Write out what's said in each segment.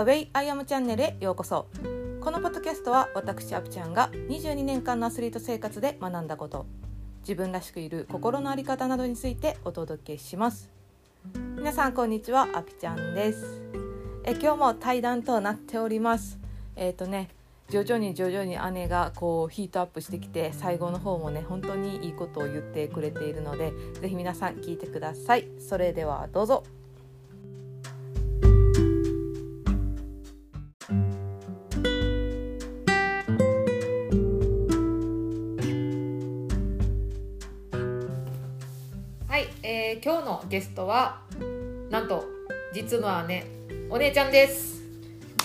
The Way I Am チャンネルへようこそ。このポッドキャストは私アプちゃんが22年間のアスリート生活で学んだこと。自分らしくいる心の在り方などについてお届けします。皆さんこんにちはアピちゃんです。え今日も対談となっております。えっ、とね徐々に徐々に姉がこうヒートアップしてきて最後の方もね本当にいいことを言ってくれているのでぜひ皆さん聞いてください。それではどうぞ。えー今日のゲストはなんと実の姉お姉ちゃんです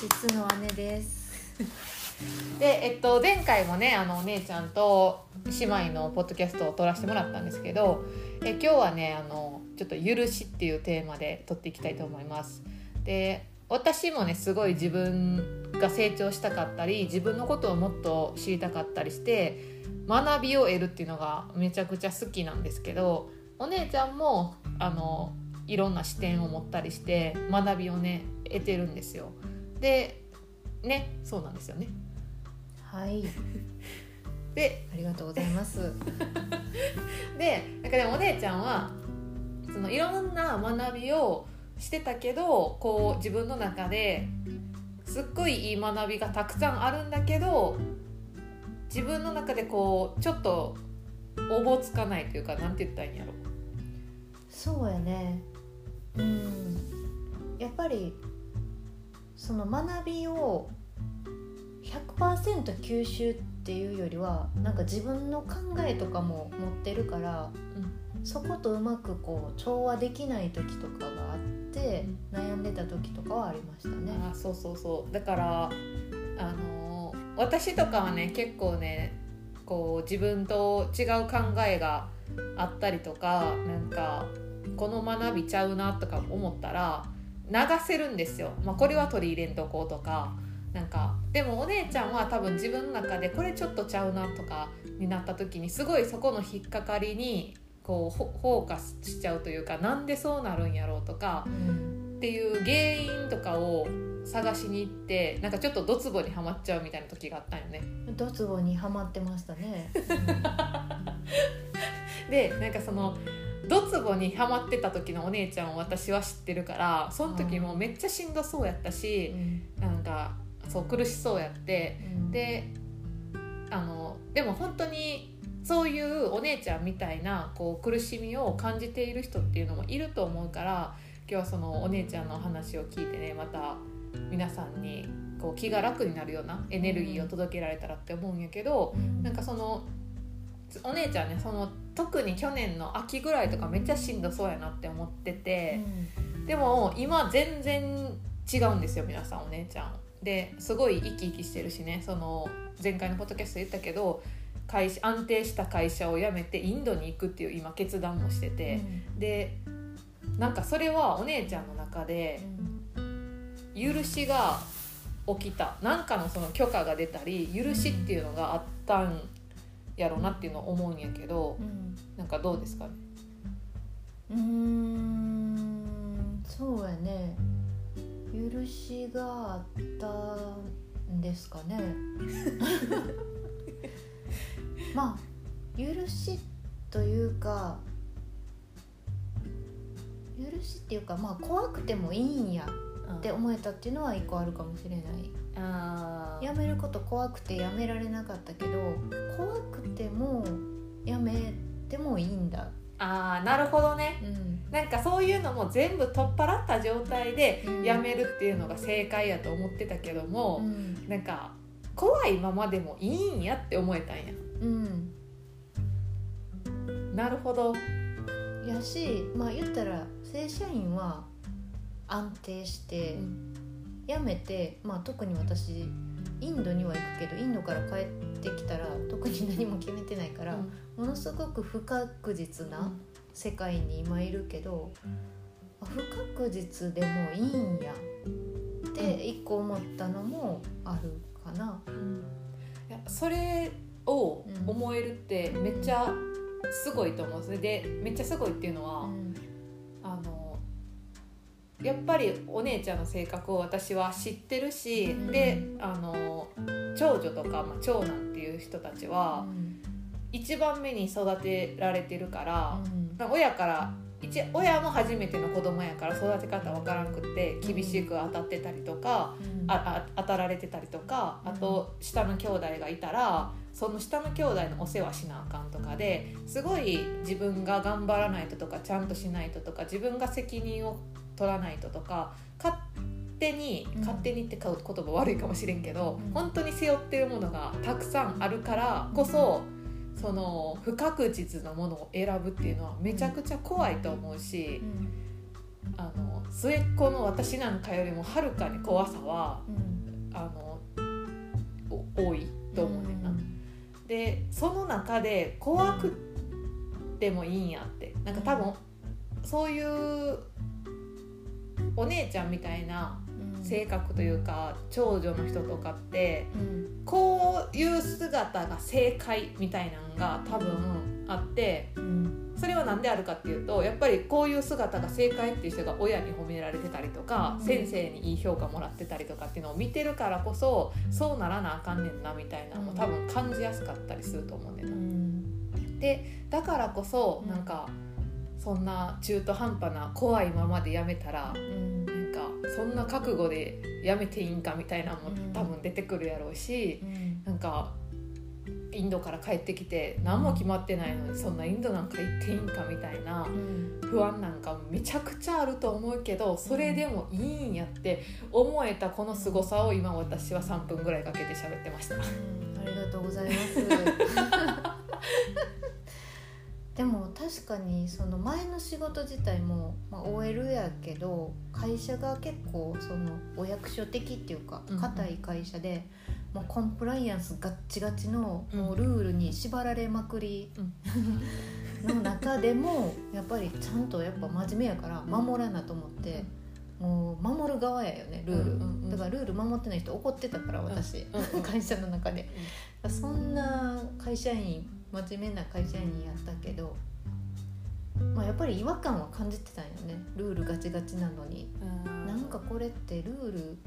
実の姉です。で、えっと、前回もねあのお姉ちゃんと姉妹のポッドキャストを撮らせてもらったんですけどえ今日はねあのちょっと「許し」っていうテーマで撮っていきたいと思います。で私もねすごい自分が成長したかったり自分のことをもっと知りたかったりして学びを得るっていうのがめちゃくちゃ好きなんですけどお姉ちゃんもあのいろんな視点を持ったりして学びをね得てるんですよ。でねそうなんですよね。はい、でありがとうございます。でなんかでもお姉ちゃんはそのいろんな学びをしてたけどこう自分の中ですっごいいい学びがたくさんあるんだけど自分の中でこうちょっとおぼつかないというかなんて言ったらいいんやろそうやね。うん、やっぱりその学びを100%吸収っていうよりはなんか自分の考えとかも持ってるから、そことうまくこう調和できない時とかがあって、悩んでた時とかはありましたね。あーそうそうそうだからあのー私とかはね結構ねこう自分と違う考えがあったりとかなんかこの学びちゃうなとか思ったら流せるんですよ、まあ、これは取り入れんとこうとかなんかでもお姉ちゃんは多分自分の中でこれちょっとちゃうなとかになった時にすごいそこの引っかかりにこうフォーカスしちゃうというかなんでそうなるんやろうとかうんっていう原因とかを探しに行ってなんかちょっとドツボにはまっちゃうみたいな時があったんよね。ドツボにはまってましたね。でなんかそのドツボにはまってた時のお姉ちゃんを私は知ってるからその時もめっちゃしんどそうやったうし、ん。なんかそう苦しそうやってうん。であのでも本当にそういうお姉ちゃんみたいなこう苦しみを感じている人っていうのもいると思うから今日はそのお姉ちゃんの話を聞いてねまた皆さんにこう気が楽になるようなエネルギーを届けられたらって思うんやけど、うん。なんかそのお姉ちゃんねその特に去年の秋ぐらいとかめっちゃしんどそうやなって思ってて。でも今全然違うんですよ皆さんお姉ちゃん。ですごい生き生きしてるしねその前回のポッドキャストで言ったけど会社安定した会社を辞めてインドに行くっていう今決断もしてて、でなんかそれはお姉ちゃんの中で許しが起きた。なんかのその許可が出たり許しっていうのがあったんやろうなっていうのを思うんやけどうん。なんかどうですか？ねうーんそうやね。許しがあったんですかね。まあ許しというか許しっていうかまあ怖くてもいいんやって思えたっていうのは一個あるかもしれない。あー。やめること怖くてやめられなかったけど怖くてもやめてもいいんだ。あーなるほどね。うん。なんかそういうのも全部取っ払った状態でうん。やめるっていうのが正解やと思ってたけども、うん。なんか怖いままでもいいんやって思えたんや。うん。なるほど。やしまあ言ったら正社員は安定して辞めて、まあ、特に私インドには行くけどインドから帰ってきたら特に何も決めてないから、ものすごく不確実な世界に今いるけど、あ不確実でもいいんやって一個思ったのもあるかな。いやそれを思えるってめっちゃすごいと思うんですね。でめっちゃすごいっていうのは、うんやっぱりお姉ちゃんの性格を私は知ってるし、うん。であの長女とか、まあ、長男っていう人たちは一番目に育てられてるから、なんか親から一親も初めての子供やから育て方わからんくって厳しく当たってたりとか、ああ当たられてたりとかあと下の兄弟がいたらその下の兄弟のお世話しなあかんとかですごい自分が頑張らないととかちゃんとしないととか自分が責任を取らないととか勝手にうん。勝手にって言葉悪いかもしれんけど、うん。本当に背負ってるものがたくさんあるからこそその不確実なものを選ぶっていうのはめちゃくちゃ怖いと思うし。あの末っ子の私なんかよりもはるかに怖さはあのお多いと思うねんな。でその中で怖くてもいいんやって。なんか多分そういうお姉ちゃんみたいな性格というか長女の人とかってこういう姿が正解みたいなのが多分あってそれは何であるかっていうとやっぱりこういう姿が正解っていう人が親に褒められてたりとか、うん。先生にいい評価もらってたりとかっていうのを見てるからこそそうならなあかんねんなみたいなのも多分感じやすかったりすると思うねんな。でだからこそうんなんかそんな中途半端な怖いままでやめたらなんかそんな覚悟でやめていいんかみたいなのもうん。多分出てくるやろうし。なんかインドから帰ってきて何も決まってないのにそんなインドなんか行っていいんかみたいな不安なんかめちゃくちゃあると思うけどそれでもいいんやって思えたこの凄さを今私は3分ぐらいかけて喋ってました。ありがとうございます でも確かにその前の仕事自体も、まあ、OL やけど会社が結構そのお役所的っていうかうん硬い会社で、もうコンプライアンスガッチガチのうん。もうルールに縛られまくり の中でもやっぱりちゃんとやっぱ真面目やから守らなと思って。もう守る側やよねルール、うんうんうん。だからルール守ってない人怒ってたから私、うんうん 会社の中で、そんな会社員真面目な会社員やったけど、まあ、やっぱり違和感は感じてたんよね。ルールガチガチなのに。なんかこれってルール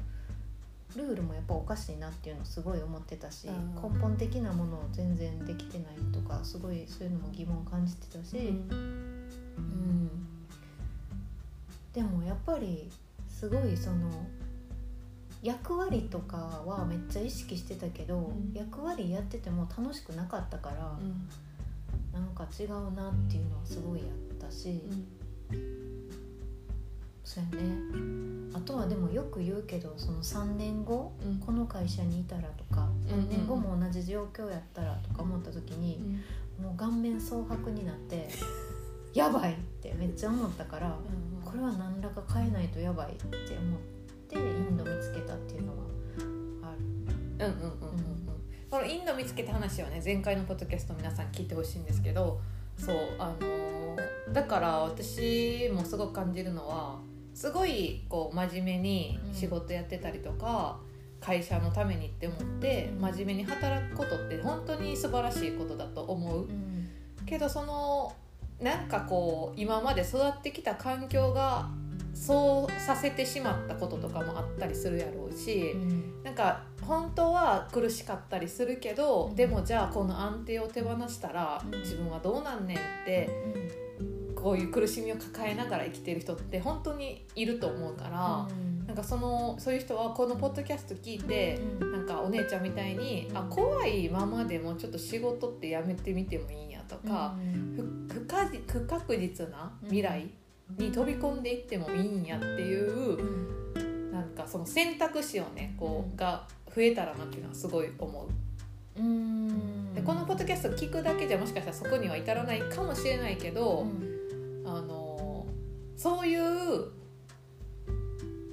ルールもやっぱおかしいなっていうのをすごい思ってたし、うん。根本的なものを全然できてないとかすごいそういうのも疑問を感じてたし、うん。でもやっぱりすごいその役割とかはめっちゃ意識してたけど、ん。役割やってても楽しくなかったから、なんか違うなっていうのはすごいやったし、そうやね。あとはでもよく言うけどその3年後この会社にいたらとかうん3年後も同じ状況やったらとか思った時に、もう顔面蒼白になってやばいってめっちゃ思ったからこれは何らか変えないとやばいって思ってインド見つけたっていうのはある。うんうんうんうんうん。このインド見つけた話はね前回のポッドキャスト皆さん聞いてほしいんですけどそうあのーだから私もすごく感じるのはすごいこう真面目に仕事やってたりとか、会社のためにって思ってうん。真面目に働くことって本当に素晴らしいことだと思う。うん。けどそのなんかこう今まで育ってきた環境がそうさせてしまったこととかもあったりするやろうし、なんか本当は苦しかったりするけど、うん。でもじゃあこの安定を手放したらうん。自分はどうなんねんってこういう苦しみを抱えながら生きてる人って本当にいると思うから、なんかそのそういう人はこのポッドキャスト聞いて、なんかお姉ちゃんみたいに、あ怖いままでもちょっと仕事ってやめてみてもいいんやとか、ふ不不確実な未来に飛び込んでいってもいいんやっていうなんかその選択肢をねこうんうが増えたらなっていうのはすごい思う。でこのポッドキャスト聞くだけじゃもしかしたらそこには至らないかもしれないけど、あのそういう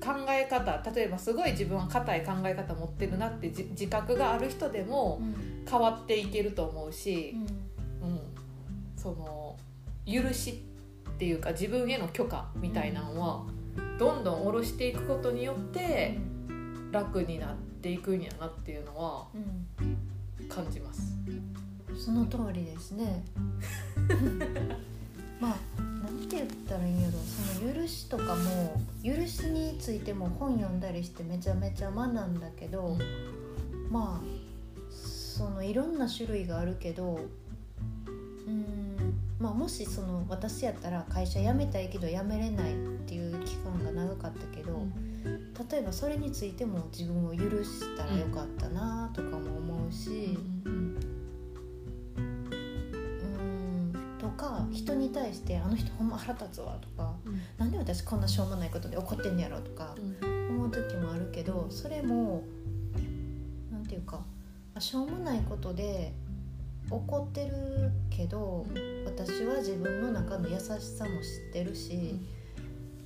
考え方例えばすごい自分は硬い考え方持ってるなってじ自覚がある人でも変わっていけると思うし、うん、その許しっていうか自分への許可みたいなのはどんどん下ろしていくことによって楽になっていくんやなっていうのは感じます。その通りですね まあなんてて言ったらいいんやろその許しとかも許しについても本読んだりしてめちゃめちゃ学んだけど、まあそのいろんな種類があるけどうんまあもしその私やったら会社辞めたいけど辞めれないっていう期間が長かったけど、例えばそれについても自分を許したらよかったなとかも思うし。か人に対して「あの人ほんま腹立つわ」とか、うん、なんで私こんなしょうもないことで怒ってんねやろとか思う時もあるけどそれも何て言うかしょうもないことで怒ってるけど私は自分の中の優しさも知ってるし、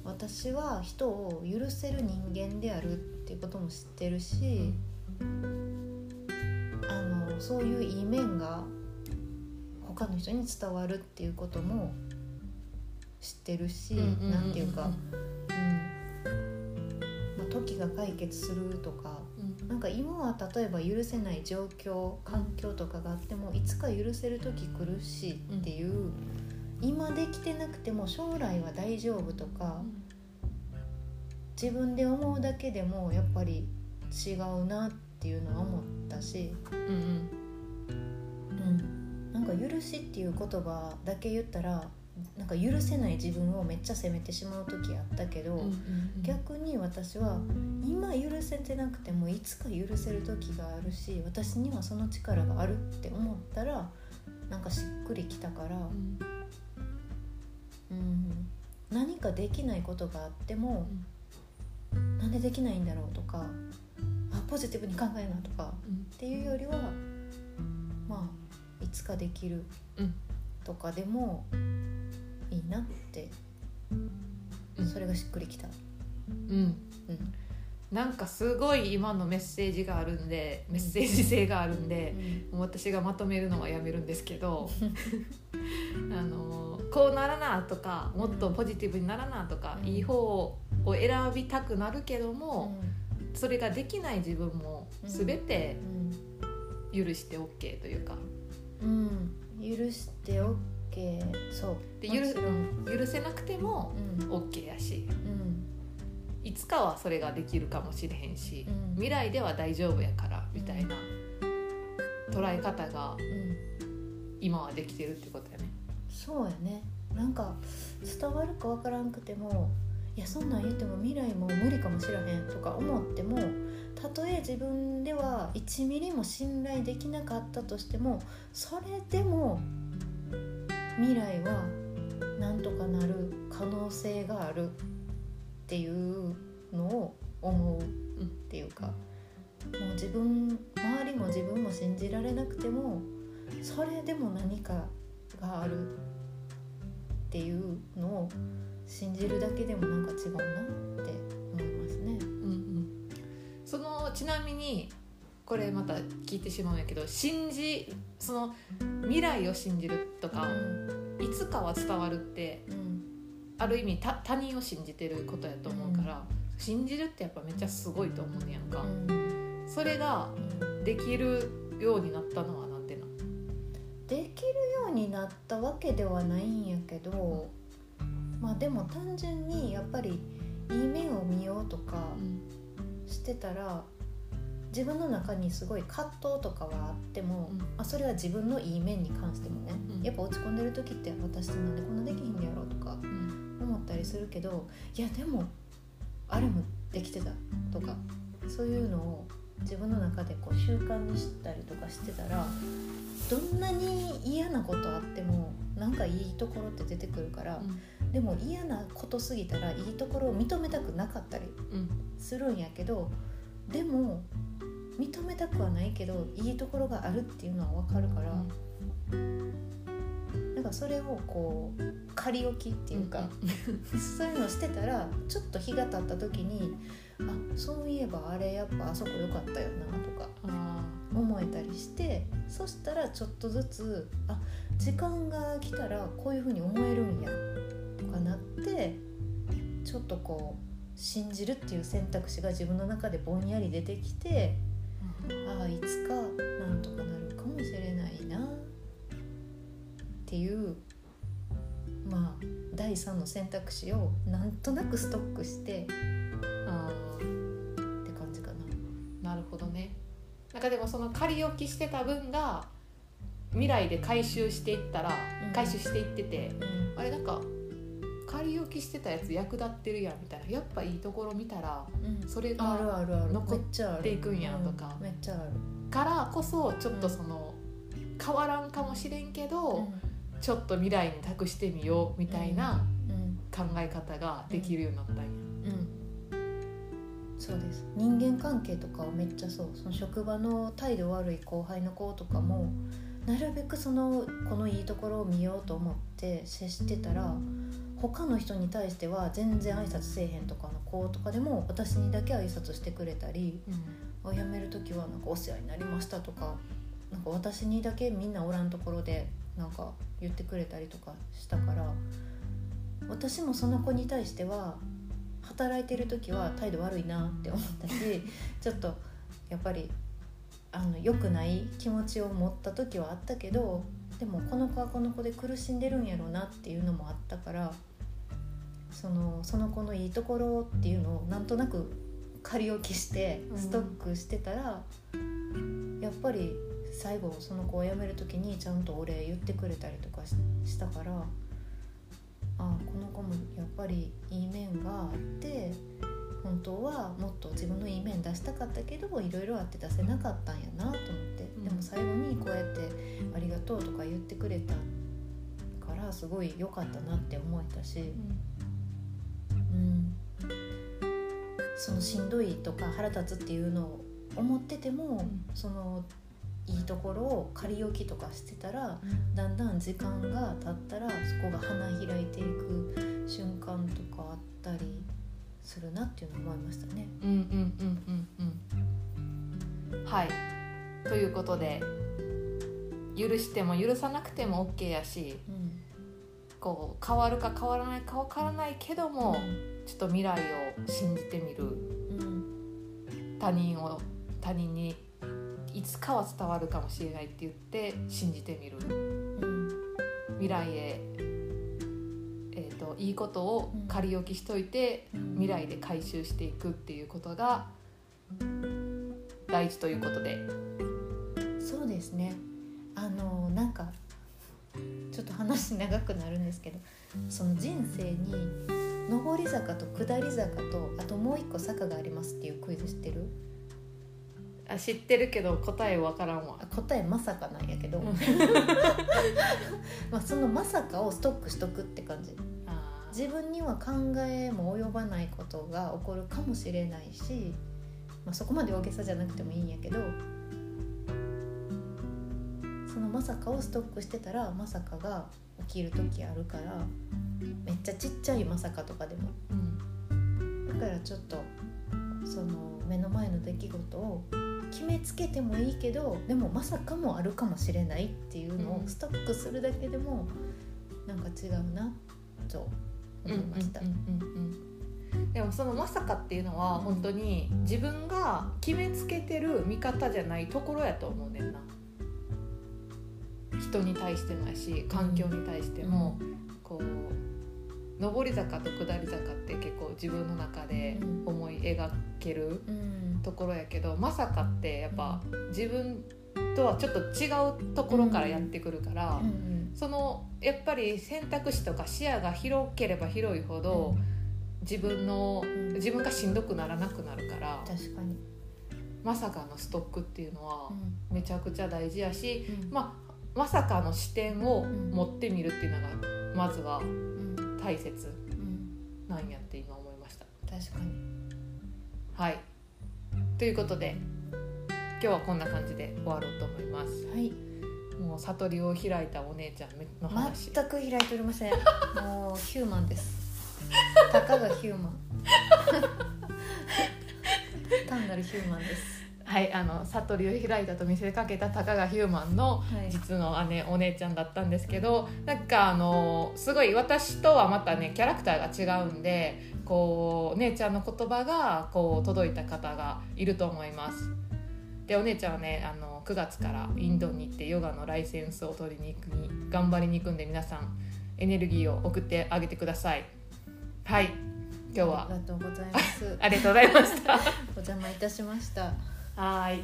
私は人を許せる人間であるっていうことも知ってるし、あのそういういい面が他の人に伝わるっていうことも知ってるし何て言うか、うん。まあ、時が解決するとか、うん、なんか今は例えば許せない状況環境とかがあってもいつか許せる時来るしっていう、うん、今できてなくても将来は大丈夫とか、自分で思うだけでもやっぱり違うなっていうのは思ったし。うん、うん。なんか許しっていう言葉だけ言ったらなんか許せない自分をめっちゃ責めてしまう時あったけど、うんうんうん、逆に私は今許せてなくてもいつか許せる時があるし私にはその力があるって思ったらなんかしっくりきたから、うん、うん、何かできないことがあっても、うん、なんでできないんだろうとかあポジティブに考えなとか、うん、っていうよりはまあいつかできるとかでもいいなって、うん、それがしっくりきた。うん、うん。なんかすごい今のメッセージがあるんでメッセージ性があるんで、うん、私がまとめるのはやめるんですけど あのこうならなとかもっとポジティブにならなとか、うん、いい方を選びたくなるけども、うん、それができない自分も全て許して OK というか、うん許して OK そう。で許許せなくても OK やし、うん、いつかはそれができるかもしれへんし、うん、未来では大丈夫やからみたいな捉え方が今はできてるってことやね。そうやね。なんか伝わるか分からんくてもいやそんなん言っても未来も無理かもしらへんとか思ってもたとえ自分では1ミリも信頼できなかったとしてもそれでも未来はなんとかなる可能性があるっていうのを思うっていうかもう自分周りも自分も信じられなくてもそれでも何かがあるっていうのを信じるだけでもなんか違うなってちなみにこれまた聞いてしまうんやけど信じその未来を信じるとか、うん、いつかは伝わるって、うん、ある意味他人を信じてることやと思うから、うん、信じるってやっぱめっちゃすごいと思うねやんか、それができるようになったのはなんでなできるようになったわけではないんやけどまあでも単純にやっぱりいい面を見ようとか、してたら自分の中にすごい葛藤とかはあっても、うん、あそれは自分のいい面に関してもね、うん、やっぱ落ち込んでる時って私ってなんでこんなできひんのやろうとか思ったりするけどいやでもあれもできてたとかそういうのを自分の中でこう習慣にしたりとかしてたらどんなに嫌なことあってもなんかいいところって出てくるから、うん、でも嫌なことすぎたらいいところを認めたくなかったりするんやけど、うん、でも認めたくはないけどいいところがあるっていうのは分かるから、うん、なんかそれをこう仮置きっていうか、そういうのしてたらちょっと日が経った時にあそういえばあれやっぱあそこ良かったよなとか思えたりしてそしたらちょっとずつあ時間が来たらこういうふうに思えるんやとかなってちょっとこう信じるっていう選択肢が自分の中でぼんやり出てきて、ああいつかなんとかなるかもしれないなっていうまあ第3の選択肢をなんとなくストックしてあって感じかな。なるほどね。なんかでもその仮置きしてた分が未来で回収していったら、うん。回収していっててうん。あれなんか仮置きしてたやつ役立ってるやんみたいな。やっぱいいところ見たらうん。それがあるある残っていくんやとか。うんめっちゃある、からこそちょっとその、変わらんかもしれんけど、ちょっと未来に託してみようみたいなうん。考え方ができるようになったんや。うん。そうです。人間関係とかはめっちゃそう。その職場の態度悪い後輩の子とかもなるべくそのこのいいところを見ようと思って接してたら他の人に対しては全然挨拶せえへんとかの子とかでも私にだけ挨拶してくれたりあ辞める時はなんかお世話になりましたとかなんか私にだけみんなおらんところでなんか言ってくれたりとかしたから私もその子に対しては働いてる時は態度悪いなって思ったし ちょっとやっぱりあの良くない気持ちを持った時はあったけどでもこの子はこの子で苦しんでるんやろうなっていうのもあったからそのその子のいいところっていうのをなんとなく仮置きしてうんストックしてたら、やっぱり最後その子を辞める時にちゃんとお礼言ってくれたりとかししたからああこの子もやっぱりいい面があって本当はもっと自分のいい面出したかったけどいろいろあって出せなかったんやなと思って、うんでも最後にこうやって「ありがとう」とか言ってくれたからすごい良かったなって思えたし。うん、そのしんどいとか腹立つっていうのを思ってても、ん。そのいいところを仮置きとかしてたらだんだん時間が経ったらそこが花開いていく瞬間とかあったりするなっていうのを思いましたね。うんうんうんうんうん。はい。ということで許しても許さなくても OK やしうんこう変わるか変わらないか分からないけどもちょっと未来を信じてみる。うん他人を他人にいつかは伝わるかもしれないって言って信じてみる。うん未来へ、えー、といいことを仮置きしといてうん未来で回収していくっていうことが大事ということで。そうですね。あのなんかと話長くなるんですけどその人生に上り坂と下り坂とあともう一個坂がありますっていうクイズ知ってる？あ知ってるけど答え分からんわ。あ答えまさかなんやけど。うん。まあそのまさかをストックしとくって感じ。自分には考えも及ばないことが起こるかもしれないし、まあ、そこまで大げさじゃなくてもいいんやけどそのまさかをストックしてたらまさかが起きる時あるからめっちゃちっちゃいまさかとかでも。うんだからちょっとその目の前の出来事を決めつけてもいいけどでもまさかもあるかもしれないっていうのをうん。ストックするだけでもなんか違うなと思いました。でもそのまさかっていうのは本当に自分が決めつけてる見方じゃないところやと思うねんな人に対してもやし環境に対しても、こう上り坂と下り坂って結構自分の中で思い描けるうん。ところやけどまさかってやっぱ自分とはちょっと違うところからやってくるから、うん。そのやっぱり選択肢とか視野が広ければ広いほど、自分のうん。自分がしんどくならなくなるから確かに、まさかのストックっていうのはうめちゃくちゃ大事やし、ん。まあ、まさかの視点を持ってみるっていうのがまずはうん。大切うんなんやって今思いました。確かに。はい。ということで今日はこんな感じで終わろうと思います。はい。もう悟りを開いたお姉ちゃんの話。全く開いておりません。もうヒューマンです。たかがヒューマン。単なるヒューマンですはい、あの悟りを開いたと見せかけたたかがヒューマンのはい。実の姉お姉ちゃんだったんですけどなんかあのすごい私とはまたねキャラクターが違うんでこうお姉ちゃんの言葉がこう届いた方がいると思います。でお姉ちゃんはねあの9月からインドに行ってヨガのライセンスを取りに行くに頑張りに行くんで皆さんエネルギーを送ってあげてください。はい今日は。ありがとうございます。ありがとうございました。お邪魔いたしましたはい。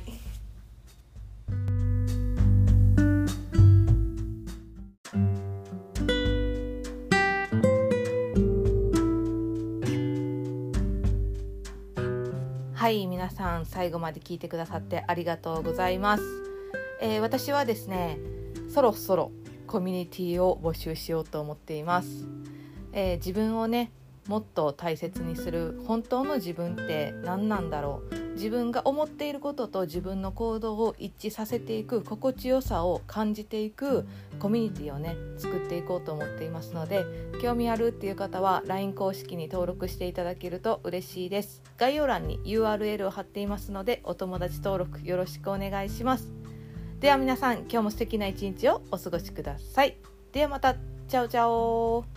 はい皆さん最後まで聞いてくださってありがとうございます、えー私はですねそろそろコミュニティを募集しようと思っています、えー自分をねもっと大切にする本当の自分って何なんだろう。自分が思っていることと自分の行動を一致させていく心地よさを感じていくコミュニティをね作っていこうと思っていますので興味あるっていう方は LINE 公式に登録していただけると嬉しいです。概要欄に URL を貼っていますのでお友達登録よろしくお願いします。では皆さん今日も素敵な一日をお過ごしください。ではまた。チャオチャオ。